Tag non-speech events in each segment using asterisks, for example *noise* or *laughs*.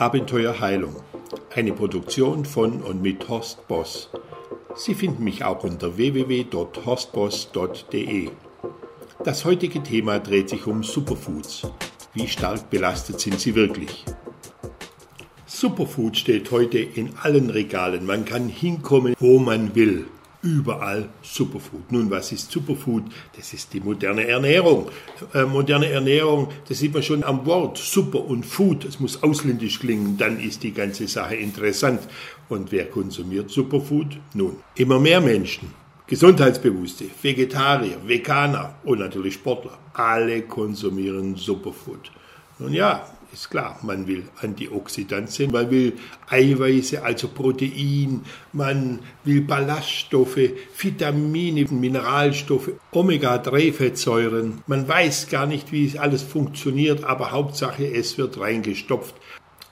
Abenteuer Heilung, eine Produktion von und mit Horst Boss. Sie finden mich auch unter www.horstboss.de. Das heutige Thema dreht sich um Superfoods. Wie stark belastet sind sie wirklich? Superfood steht heute in allen Regalen. Man kann hinkommen, wo man will überall Superfood. Nun, was ist Superfood? Das ist die moderne Ernährung. Äh, moderne Ernährung, das sieht man schon am Wort Super und Food. Es muss ausländisch klingen, dann ist die ganze Sache interessant. Und wer konsumiert Superfood? Nun, immer mehr Menschen. Gesundheitsbewusste, Vegetarier, Veganer und natürlich Sportler. Alle konsumieren Superfood. Nun ja, ist klar, man will Antioxidantien, man will Eiweiße, also Protein, man will Ballaststoffe, Vitamine, Mineralstoffe, Omega-3-Fettsäuren. Man weiß gar nicht, wie es alles funktioniert, aber Hauptsache, es wird reingestopft.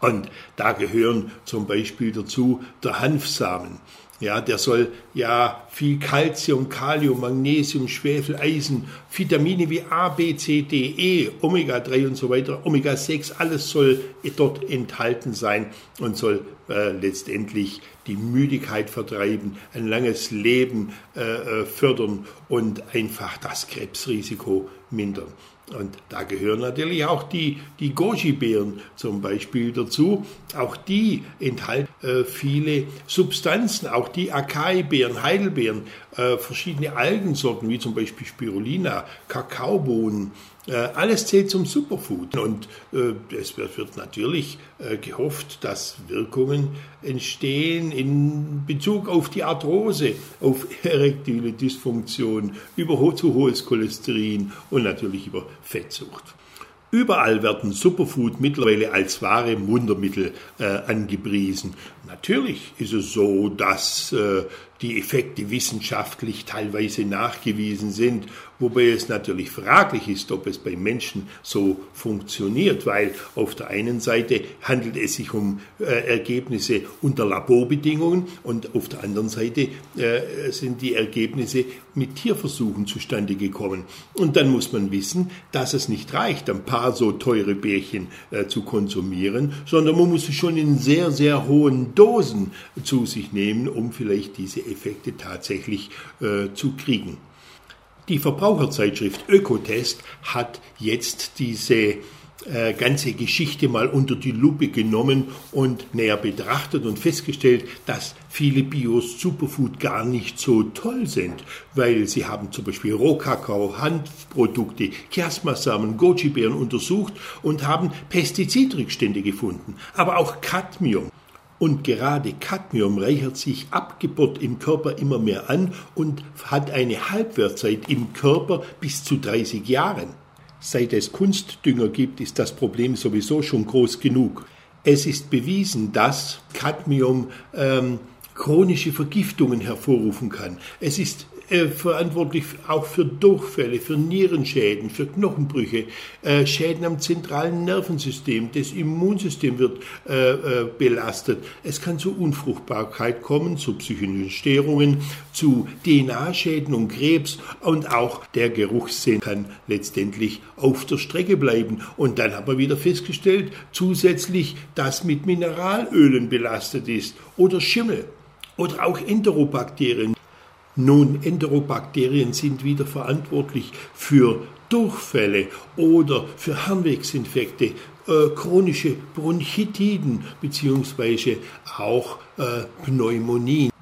Und da gehören zum Beispiel dazu der Hanfsamen. Ja, der soll ja viel Calcium, Kalium, Magnesium, Schwefel, Eisen, Vitamine wie A, B, C, D, E, Omega-3 und so weiter, Omega-6, alles soll dort enthalten sein und soll äh, letztendlich die Müdigkeit vertreiben, ein langes Leben äh, äh fördern und einfach das Krebsrisiko mindern. Und da gehören natürlich auch die, die Goji-Beeren zum Beispiel dazu. Auch die enthalten äh, viele Substanzen, auch die Acai-Beeren, Heidelbeeren, äh, verschiedene Algensorten wie zum Beispiel Spirulina, Kakaobohnen, alles zählt zum Superfood. Und äh, es wird natürlich äh, gehofft, dass Wirkungen entstehen in Bezug auf die Arthrose, auf *laughs* erektile Dysfunktion, über zu hohes Cholesterin und natürlich über Fettsucht. Überall werden Superfood mittlerweile als wahre Wundermittel äh, angepriesen. Natürlich ist es so, dass äh, die Effekte wissenschaftlich teilweise nachgewiesen sind, wobei es natürlich fraglich ist, ob es bei Menschen so funktioniert, weil auf der einen Seite handelt es sich um äh, Ergebnisse unter Laborbedingungen und auf der anderen Seite äh, sind die Ergebnisse mit Tierversuchen zustande gekommen. Und dann muss man wissen, dass es nicht reicht, ein paar so teure Bärchen zu konsumieren, sondern man muss es schon in sehr, sehr hohen Dosen zu sich nehmen, um vielleicht diese Effekte tatsächlich äh, zu kriegen. Die Verbraucherzeitschrift Ökotest hat jetzt diese äh, ganze Geschichte mal unter die Lupe genommen und näher betrachtet und festgestellt, dass viele Bios Superfood gar nicht so toll sind, weil sie haben zum Beispiel Rohkakao, Hanfprodukte, Chiasmasamen, Goji-Beeren untersucht und haben Pestizidrückstände gefunden, aber auch Cadmium. Und gerade Cadmium reichert sich abgebaut im Körper immer mehr an und hat eine Halbwertzeit im Körper bis zu 30 Jahren. Seit es Kunstdünger gibt, ist das Problem sowieso schon groß genug. Es ist bewiesen, dass Cadmium ähm, chronische Vergiftungen hervorrufen kann. Es ist äh, verantwortlich auch für Durchfälle, für Nierenschäden, für Knochenbrüche, äh, Schäden am zentralen Nervensystem, das Immunsystem wird äh, äh belastet. Es kann zu Unfruchtbarkeit kommen, zu psychischen Störungen, zu DNA-Schäden und Krebs und auch der Geruchssinn kann letztendlich auf der Strecke bleiben. Und dann haben wir wieder festgestellt, zusätzlich, dass mit Mineralölen belastet ist oder Schimmel oder auch Enterobakterien. Nun, Enterobakterien sind wieder verantwortlich für Durchfälle oder für Harnwegsinfekte, äh, chronische Bronchitiden beziehungsweise auch äh, Pneumonien.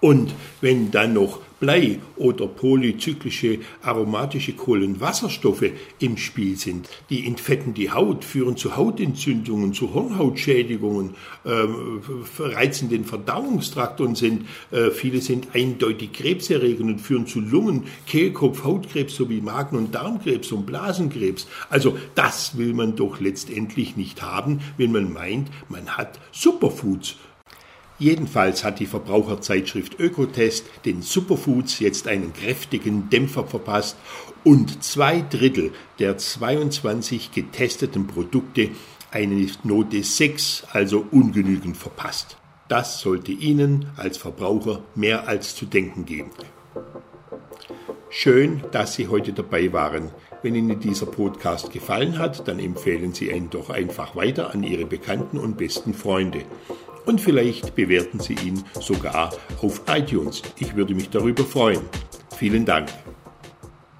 Und wenn dann noch Blei oder polyzyklische aromatische Kohlenwasserstoffe im Spiel sind, die entfetten die Haut, führen zu Hautentzündungen, zu Hornhautschädigungen, äh, reizen den Verdauungstrakt und sind, äh, viele sind eindeutig krebserregend und führen zu Lungen, Kehlkopf, Hautkrebs sowie Magen- und Darmkrebs und Blasenkrebs. Also das will man doch letztendlich nicht haben, wenn man meint, man hat Superfoods Jedenfalls hat die Verbraucherzeitschrift Ökotest den Superfoods jetzt einen kräftigen Dämpfer verpasst und zwei Drittel der 22 getesteten Produkte eine Note 6, also ungenügend verpasst. Das sollte Ihnen als Verbraucher mehr als zu denken geben. Schön, dass Sie heute dabei waren. Wenn Ihnen dieser Podcast gefallen hat, dann empfehlen Sie ihn doch einfach weiter an Ihre Bekannten und besten Freunde. Und vielleicht bewerten Sie ihn sogar auf iTunes. Ich würde mich darüber freuen. Vielen Dank.